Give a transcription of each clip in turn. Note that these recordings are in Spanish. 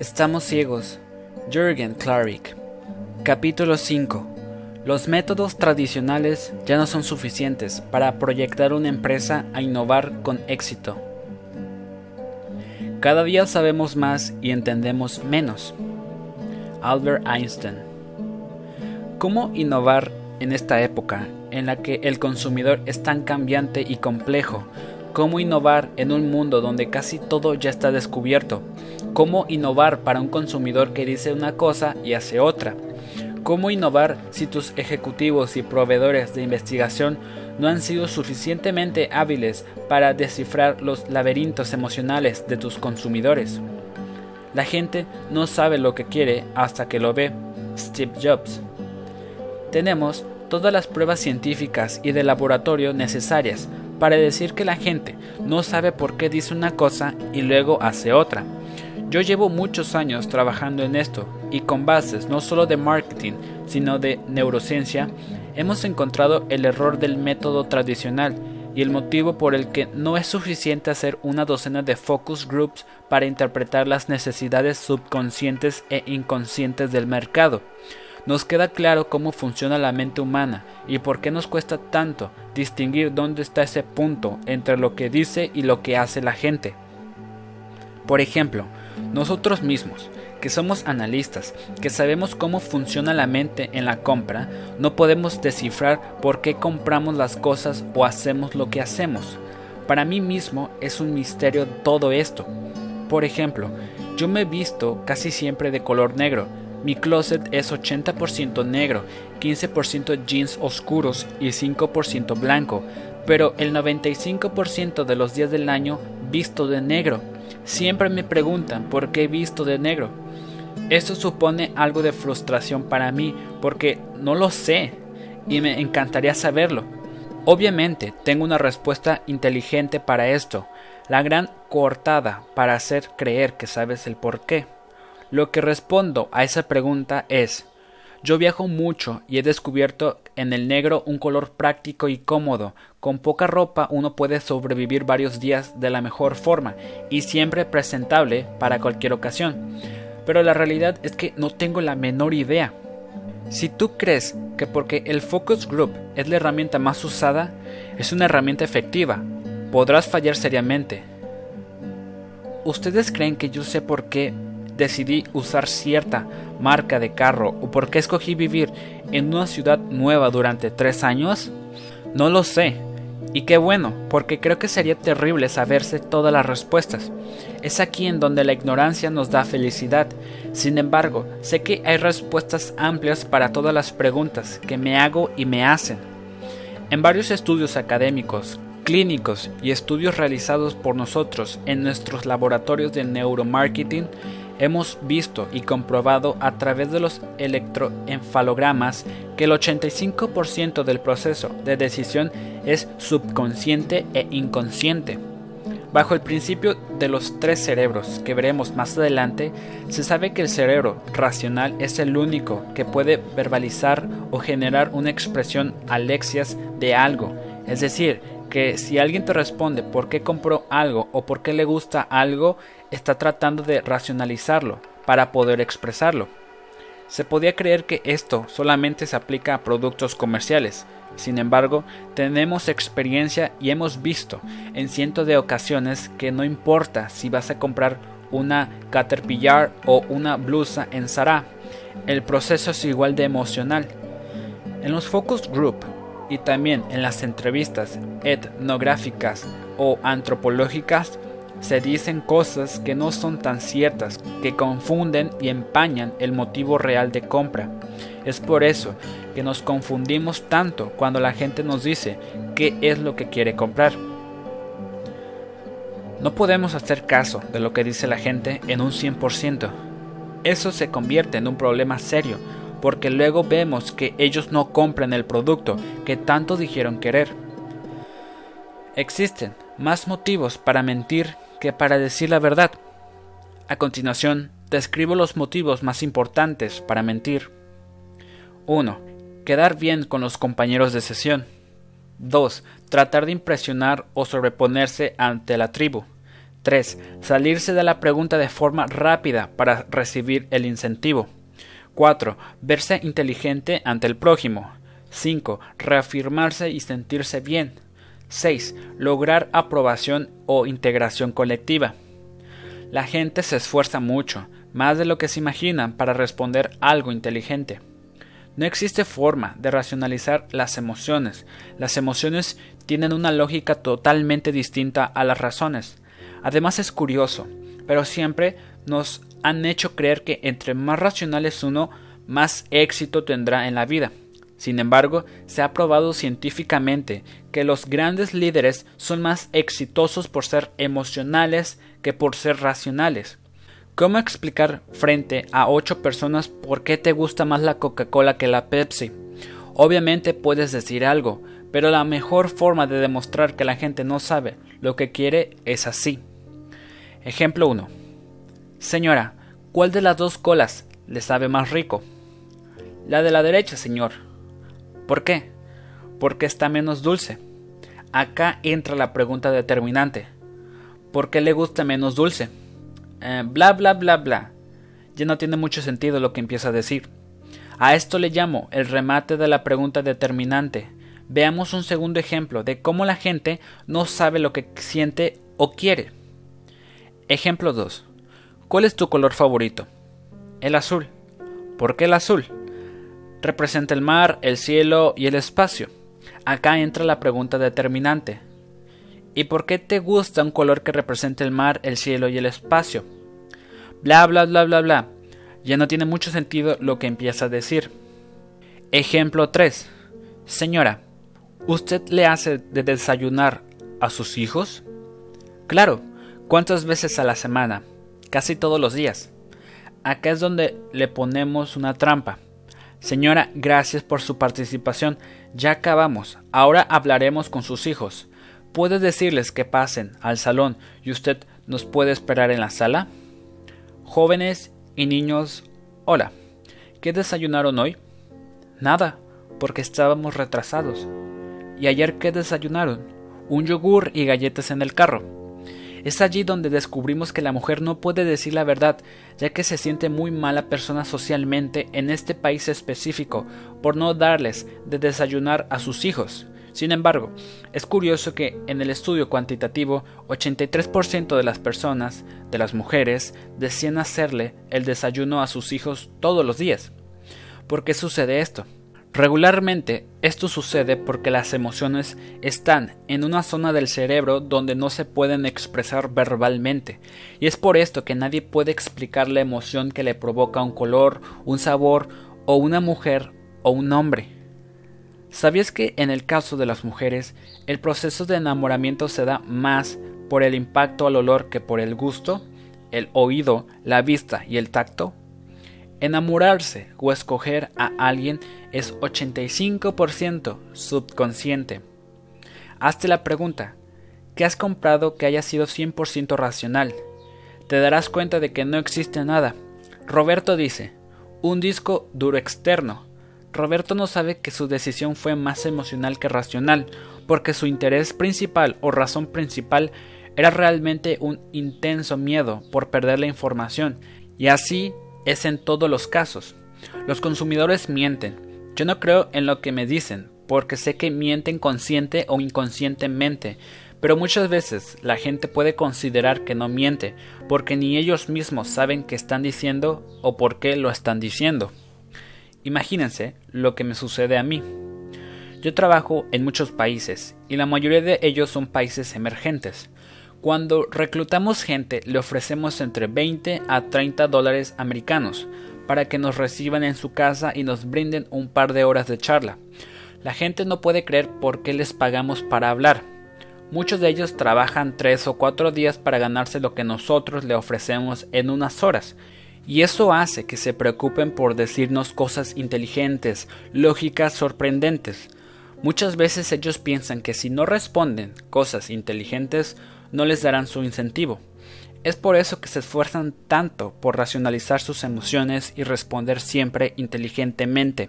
Estamos ciegos. Jürgen Klarik. Capítulo 5. Los métodos tradicionales ya no son suficientes para proyectar una empresa a innovar con éxito. Cada día sabemos más y entendemos menos. Albert Einstein. ¿Cómo innovar en esta época en la que el consumidor es tan cambiante y complejo? ¿Cómo innovar en un mundo donde casi todo ya está descubierto? ¿Cómo innovar para un consumidor que dice una cosa y hace otra? ¿Cómo innovar si tus ejecutivos y proveedores de investigación no han sido suficientemente hábiles para descifrar los laberintos emocionales de tus consumidores? La gente no sabe lo que quiere hasta que lo ve. Steve Jobs. Tenemos todas las pruebas científicas y de laboratorio necesarias para decir que la gente no sabe por qué dice una cosa y luego hace otra. Yo llevo muchos años trabajando en esto y con bases no solo de marketing, sino de neurociencia, hemos encontrado el error del método tradicional y el motivo por el que no es suficiente hacer una docena de focus groups para interpretar las necesidades subconscientes e inconscientes del mercado nos queda claro cómo funciona la mente humana y por qué nos cuesta tanto distinguir dónde está ese punto entre lo que dice y lo que hace la gente. Por ejemplo, nosotros mismos, que somos analistas, que sabemos cómo funciona la mente en la compra, no podemos descifrar por qué compramos las cosas o hacemos lo que hacemos. Para mí mismo es un misterio todo esto. Por ejemplo, yo me he visto casi siempre de color negro, mi closet es 80% negro, 15% jeans oscuros y 5% blanco, pero el 95% de los días del año visto de negro. Siempre me preguntan por qué visto de negro. Esto supone algo de frustración para mí porque no lo sé y me encantaría saberlo. Obviamente tengo una respuesta inteligente para esto, la gran cortada para hacer creer que sabes el por qué. Lo que respondo a esa pregunta es, yo viajo mucho y he descubierto en el negro un color práctico y cómodo. Con poca ropa uno puede sobrevivir varios días de la mejor forma y siempre presentable para cualquier ocasión. Pero la realidad es que no tengo la menor idea. Si tú crees que porque el focus group es la herramienta más usada, es una herramienta efectiva, podrás fallar seriamente. ¿Ustedes creen que yo sé por qué decidí usar cierta marca de carro o por qué escogí vivir en una ciudad nueva durante tres años? No lo sé. Y qué bueno, porque creo que sería terrible saberse todas las respuestas. Es aquí en donde la ignorancia nos da felicidad. Sin embargo, sé que hay respuestas amplias para todas las preguntas que me hago y me hacen. En varios estudios académicos, clínicos y estudios realizados por nosotros en nuestros laboratorios de neuromarketing, hemos visto y comprobado a través de los electroencefalogramas que el 85% del proceso de decisión es subconsciente e inconsciente. Bajo el principio de los tres cerebros que veremos más adelante, se sabe que el cerebro racional es el único que puede verbalizar o generar una expresión alexias de algo, es decir, que si alguien te responde por qué compró algo o por qué le gusta algo, está tratando de racionalizarlo para poder expresarlo. Se podía creer que esto solamente se aplica a productos comerciales. Sin embargo, tenemos experiencia y hemos visto en cientos de ocasiones que no importa si vas a comprar una Caterpillar o una blusa en Zara, el proceso es igual de emocional. En los focus group y también en las entrevistas etnográficas o antropológicas se dicen cosas que no son tan ciertas, que confunden y empañan el motivo real de compra. Es por eso que nos confundimos tanto cuando la gente nos dice qué es lo que quiere comprar. No podemos hacer caso de lo que dice la gente en un 100%. Eso se convierte en un problema serio porque luego vemos que ellos no compran el producto que tanto dijeron querer. Existen más motivos para mentir que para decir la verdad. A continuación, describo los motivos más importantes para mentir. 1. Quedar bien con los compañeros de sesión. 2. Tratar de impresionar o sobreponerse ante la tribu. 3. Salirse de la pregunta de forma rápida para recibir el incentivo. 4. Verse inteligente ante el prójimo. 5. Reafirmarse y sentirse bien. 6. Lograr aprobación o integración colectiva. La gente se esfuerza mucho, más de lo que se imaginan, para responder algo inteligente. No existe forma de racionalizar las emociones. Las emociones tienen una lógica totalmente distinta a las razones. Además es curioso, pero siempre nos han hecho creer que entre más racional es uno, más éxito tendrá en la vida. Sin embargo, se ha probado científicamente que los grandes líderes son más exitosos por ser emocionales que por ser racionales. ¿Cómo explicar frente a ocho personas por qué te gusta más la Coca-Cola que la Pepsi? Obviamente puedes decir algo, pero la mejor forma de demostrar que la gente no sabe lo que quiere es así. Ejemplo 1. Señora, ¿cuál de las dos colas le sabe más rico? La de la derecha, señor. ¿Por qué? Porque está menos dulce. Acá entra la pregunta determinante. ¿Por qué le gusta menos dulce? Eh, bla bla bla bla. Ya no tiene mucho sentido lo que empieza a decir. A esto le llamo el remate de la pregunta determinante. Veamos un segundo ejemplo de cómo la gente no sabe lo que siente o quiere. Ejemplo 2. ¿Cuál es tu color favorito? El azul. ¿Por qué el azul? Representa el mar, el cielo y el espacio. Acá entra la pregunta determinante. ¿Y por qué te gusta un color que represente el mar, el cielo y el espacio? Bla bla bla bla bla. Ya no tiene mucho sentido lo que empieza a decir. Ejemplo 3. Señora, ¿usted le hace de desayunar a sus hijos? Claro. ¿Cuántas veces a la semana? Casi todos los días. Acá es donde le ponemos una trampa. Señora, gracias por su participación. Ya acabamos. Ahora hablaremos con sus hijos. ¿Puede decirles que pasen al salón y usted nos puede esperar en la sala? Jóvenes y niños, hola. ¿Qué desayunaron hoy? Nada, porque estábamos retrasados. ¿Y ayer qué desayunaron? Un yogur y galletas en el carro. Es allí donde descubrimos que la mujer no puede decir la verdad, ya que se siente muy mala persona socialmente en este país específico por no darles de desayunar a sus hijos. Sin embargo, es curioso que en el estudio cuantitativo 83% de las personas, de las mujeres, decían hacerle el desayuno a sus hijos todos los días. ¿Por qué sucede esto? Regularmente esto sucede porque las emociones están en una zona del cerebro donde no se pueden expresar verbalmente, y es por esto que nadie puede explicar la emoción que le provoca un color, un sabor, o una mujer o un hombre. ¿Sabías que en el caso de las mujeres el proceso de enamoramiento se da más por el impacto al olor que por el gusto, el oído, la vista y el tacto? Enamorarse o escoger a alguien es 85% subconsciente. Hazte la pregunta, ¿qué has comprado que haya sido 100% racional? Te darás cuenta de que no existe nada. Roberto dice, un disco duro externo. Roberto no sabe que su decisión fue más emocional que racional, porque su interés principal o razón principal era realmente un intenso miedo por perder la información, y así es en todos los casos. Los consumidores mienten. Yo no creo en lo que me dicen, porque sé que mienten consciente o inconscientemente, pero muchas veces la gente puede considerar que no miente, porque ni ellos mismos saben qué están diciendo o por qué lo están diciendo. Imagínense lo que me sucede a mí. Yo trabajo en muchos países, y la mayoría de ellos son países emergentes. Cuando reclutamos gente le ofrecemos entre 20 a 30 dólares americanos para que nos reciban en su casa y nos brinden un par de horas de charla. La gente no puede creer por qué les pagamos para hablar. Muchos de ellos trabajan 3 o 4 días para ganarse lo que nosotros le ofrecemos en unas horas. Y eso hace que se preocupen por decirnos cosas inteligentes, lógicas, sorprendentes. Muchas veces ellos piensan que si no responden cosas inteligentes, no les darán su incentivo. Es por eso que se esfuerzan tanto por racionalizar sus emociones y responder siempre inteligentemente.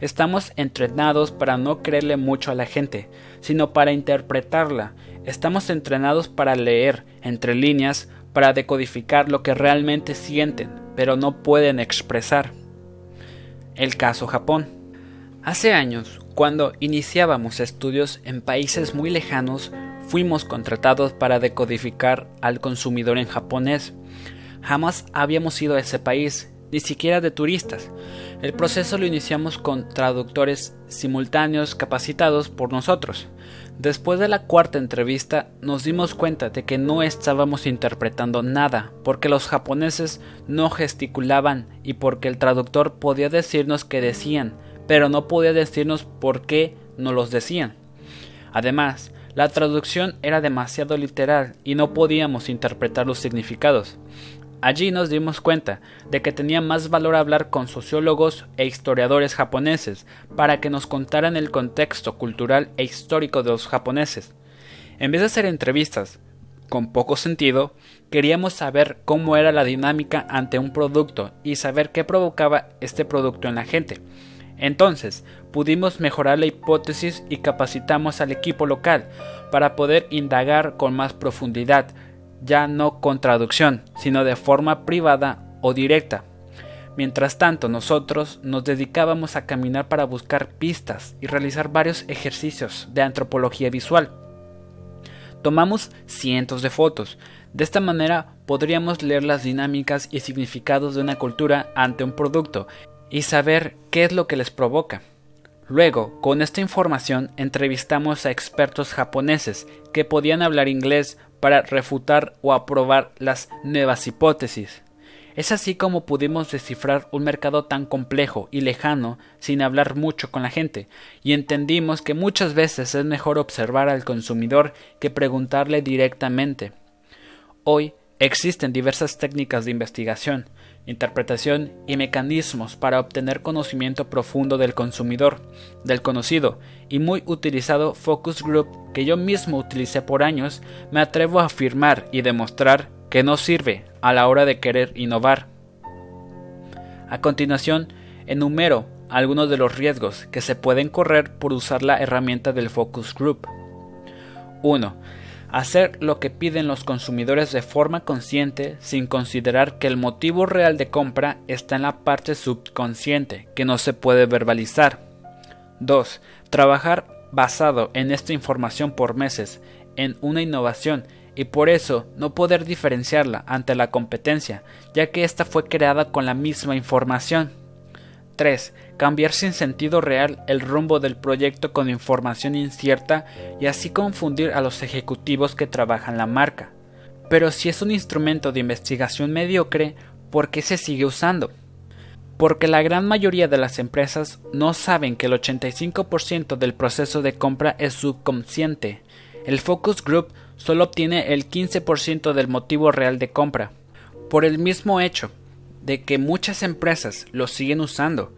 Estamos entrenados para no creerle mucho a la gente, sino para interpretarla. Estamos entrenados para leer entre líneas, para decodificar lo que realmente sienten, pero no pueden expresar. El caso Japón. Hace años, cuando iniciábamos estudios en países muy lejanos, fuimos contratados para decodificar al consumidor en japonés. Jamás habíamos ido a ese país, ni siquiera de turistas. El proceso lo iniciamos con traductores simultáneos capacitados por nosotros. Después de la cuarta entrevista nos dimos cuenta de que no estábamos interpretando nada, porque los japoneses no gesticulaban y porque el traductor podía decirnos qué decían, pero no podía decirnos por qué no los decían. Además, la traducción era demasiado literal y no podíamos interpretar los significados. Allí nos dimos cuenta de que tenía más valor hablar con sociólogos e historiadores japoneses para que nos contaran el contexto cultural e histórico de los japoneses. En vez de hacer entrevistas con poco sentido, queríamos saber cómo era la dinámica ante un producto y saber qué provocaba este producto en la gente. Entonces, pudimos mejorar la hipótesis y capacitamos al equipo local para poder indagar con más profundidad ya no con traducción, sino de forma privada o directa. Mientras tanto, nosotros nos dedicábamos a caminar para buscar pistas y realizar varios ejercicios de antropología visual. Tomamos cientos de fotos. De esta manera podríamos leer las dinámicas y significados de una cultura ante un producto y saber qué es lo que les provoca. Luego, con esta información, entrevistamos a expertos japoneses que podían hablar inglés para refutar o aprobar las nuevas hipótesis. Es así como pudimos descifrar un mercado tan complejo y lejano sin hablar mucho con la gente, y entendimos que muchas veces es mejor observar al consumidor que preguntarle directamente. Hoy existen diversas técnicas de investigación, interpretación y mecanismos para obtener conocimiento profundo del consumidor, del conocido y muy utilizado focus group que yo mismo utilicé por años, me atrevo a afirmar y demostrar que no sirve a la hora de querer innovar. A continuación, enumero algunos de los riesgos que se pueden correr por usar la herramienta del focus group. 1 hacer lo que piden los consumidores de forma consciente sin considerar que el motivo real de compra está en la parte subconsciente, que no se puede verbalizar. 2. Trabajar basado en esta información por meses, en una innovación, y por eso no poder diferenciarla ante la competencia, ya que ésta fue creada con la misma información. 3. Cambiar sin sentido real el rumbo del proyecto con información incierta y así confundir a los ejecutivos que trabajan la marca. Pero si es un instrumento de investigación mediocre, ¿por qué se sigue usando? Porque la gran mayoría de las empresas no saben que el 85% del proceso de compra es subconsciente. El focus group solo obtiene el 15% del motivo real de compra. Por el mismo hecho, de que muchas empresas lo siguen usando.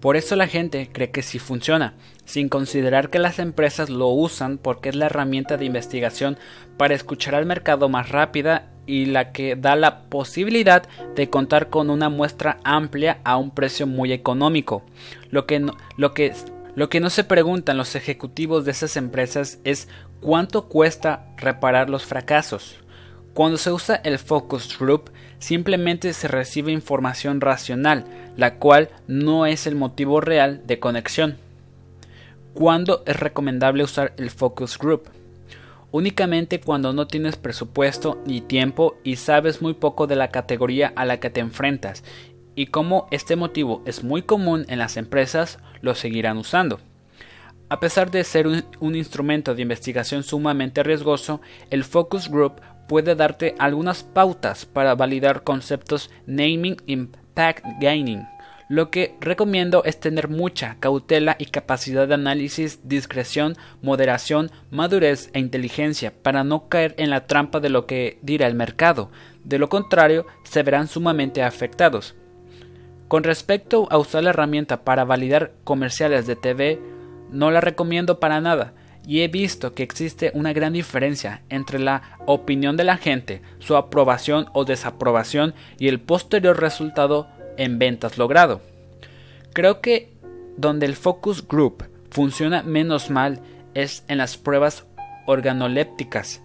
Por eso la gente cree que sí funciona, sin considerar que las empresas lo usan porque es la herramienta de investigación para escuchar al mercado más rápida y la que da la posibilidad de contar con una muestra amplia a un precio muy económico. Lo que no, lo que, lo que no se preguntan los ejecutivos de esas empresas es cuánto cuesta reparar los fracasos. Cuando se usa el focus group, simplemente se recibe información racional, la cual no es el motivo real de conexión. ¿Cuándo es recomendable usar el focus group? Únicamente cuando no tienes presupuesto ni tiempo y sabes muy poco de la categoría a la que te enfrentas, y como este motivo es muy común en las empresas, lo seguirán usando. A pesar de ser un, un, instrumento de investigación sumamente riesgoso, el focus group puede darte algunas pautas para validar conceptos naming impact gaining. Lo que recomiendo es tener mucha cautela y capacidad de análisis, discreción, moderación, madurez e inteligencia para no caer en la trampa de lo que dirá el mercado. De lo contrario, se verán sumamente afectados. Con respecto a usar la herramienta para validar comerciales de TV, no la recomiendo para nada y he visto que existe una gran diferencia entre la opinión de la gente, su aprobación o desaprobación y el posterior resultado en ventas logrado. Creo que donde el focus group funciona menos mal es en las pruebas organolépticas.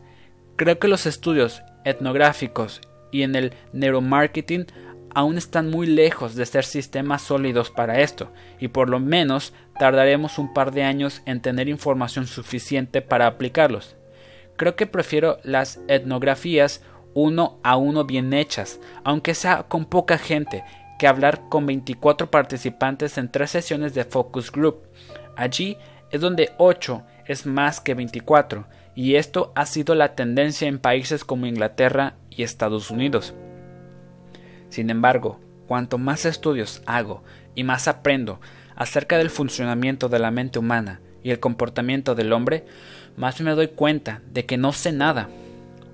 Creo que los estudios etnográficos y en el neuromarketing aún están muy lejos de ser sistemas sólidos para esto, y por lo menos tardaremos un par de años en tener información suficiente para aplicarlos. Creo que prefiero las etnografías uno a uno bien hechas, aunque sea con poca gente, que hablar con 24 participantes en tres sesiones de focus group. Allí es donde 8 es más que 24, y esto ha sido la tendencia en países como Inglaterra y Estados Unidos. Sin embargo, cuanto más estudios hago y más aprendo acerca del funcionamiento de la mente humana y el comportamiento del hombre, más me doy cuenta de que no sé nada.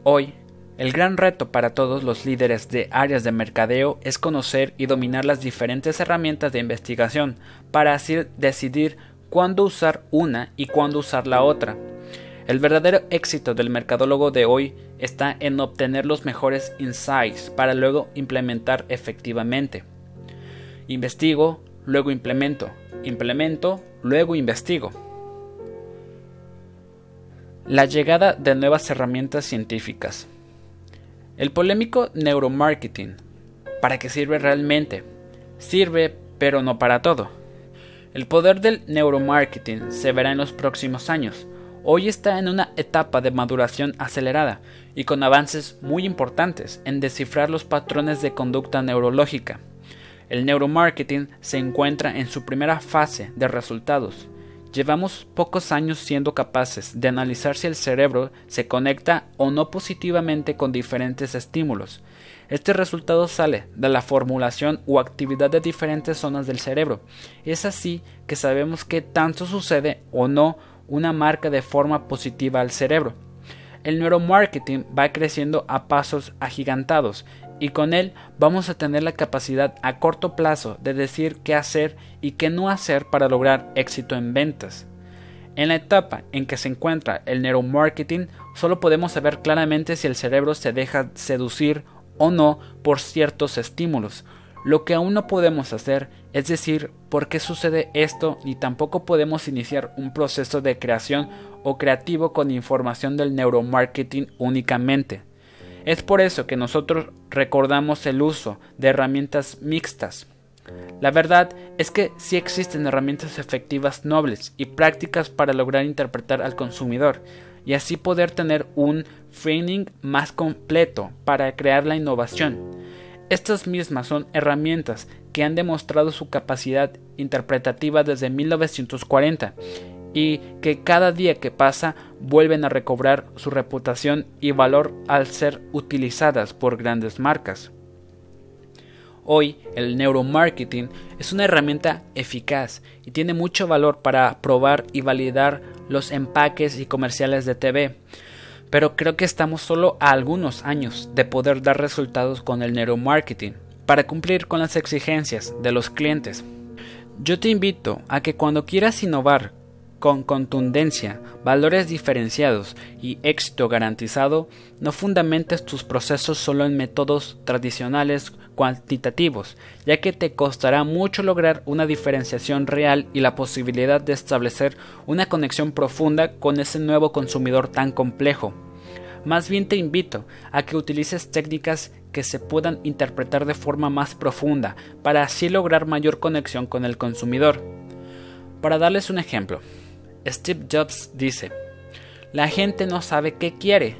Hoy, el gran reto para todos los líderes de áreas de mercadeo es conocer y dominar las diferentes herramientas de investigación para así decidir cuándo usar una y cuándo usar la otra. El verdadero éxito del mercadólogo de hoy está en obtener los mejores insights para luego implementar efectivamente. Investigo, luego implemento. Implemento, luego investigo. La llegada de nuevas herramientas científicas. El polémico neuromarketing. ¿Para qué sirve realmente? Sirve, pero no para todo. El poder del neuromarketing se verá en los próximos años. Hoy está en una etapa de maduración acelerada y con avances muy importantes en descifrar los patrones de conducta neurológica. El neuromarketing se encuentra en su primera fase de resultados. Llevamos pocos años siendo capaces de analizar si el cerebro se conecta o no positivamente con diferentes estímulos. Este resultado sale de la formulación o actividad de diferentes zonas del cerebro. Es así que sabemos qué tanto sucede o no una marca de forma positiva al cerebro el neuromarketing va creciendo a pasos agigantados y con él vamos a tener la capacidad a corto plazo de decir qué hacer y qué no hacer para lograr éxito en ventas. En la etapa en que se encuentra el neuromarketing, solo podemos saber claramente si el cerebro se deja seducir o no por ciertos estímulos. Lo que aún no podemos hacer es decir por qué sucede esto ni tampoco podemos iniciar un proceso de creación o creativo con información del neuromarketing únicamente. Es por eso que nosotros recordamos el uso de herramientas mixtas. La verdad es que sí existen herramientas efectivas nobles y prácticas para lograr interpretar al consumidor y así poder tener un framing más completo para crear la innovación. Estas mismas son herramientas que han demostrado su capacidad interpretativa desde 1940 y que cada día que pasa vuelven a recobrar su reputación y valor al ser utilizadas por grandes marcas. Hoy el neuromarketing es una herramienta eficaz y tiene mucho valor para probar y validar los empaques y comerciales de TV, pero creo que estamos solo a algunos años de poder dar resultados con el neuromarketing para cumplir con las exigencias de los clientes. Yo te invito a que cuando quieras innovar con contundencia, valores diferenciados y éxito garantizado, no fundamentes tus procesos solo en métodos tradicionales cuantitativos, ya que te costará mucho lograr una diferenciación real y la posibilidad de establecer una conexión profunda con ese nuevo consumidor tan complejo. Más bien te invito a que utilices técnicas que se puedan interpretar de forma más profunda para así lograr mayor conexión con el consumidor. Para darles un ejemplo, Steve Jobs dice, la gente no sabe qué quiere.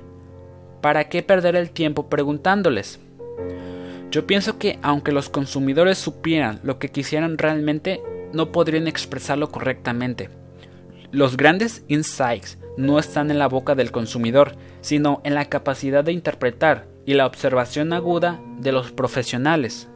¿Para qué perder el tiempo preguntándoles? Yo pienso que aunque los consumidores supieran lo que quisieran realmente, no podrían expresarlo correctamente. Los grandes insights no están en la boca del consumidor, sino en la capacidad de interpretar y la observación aguda de los profesionales.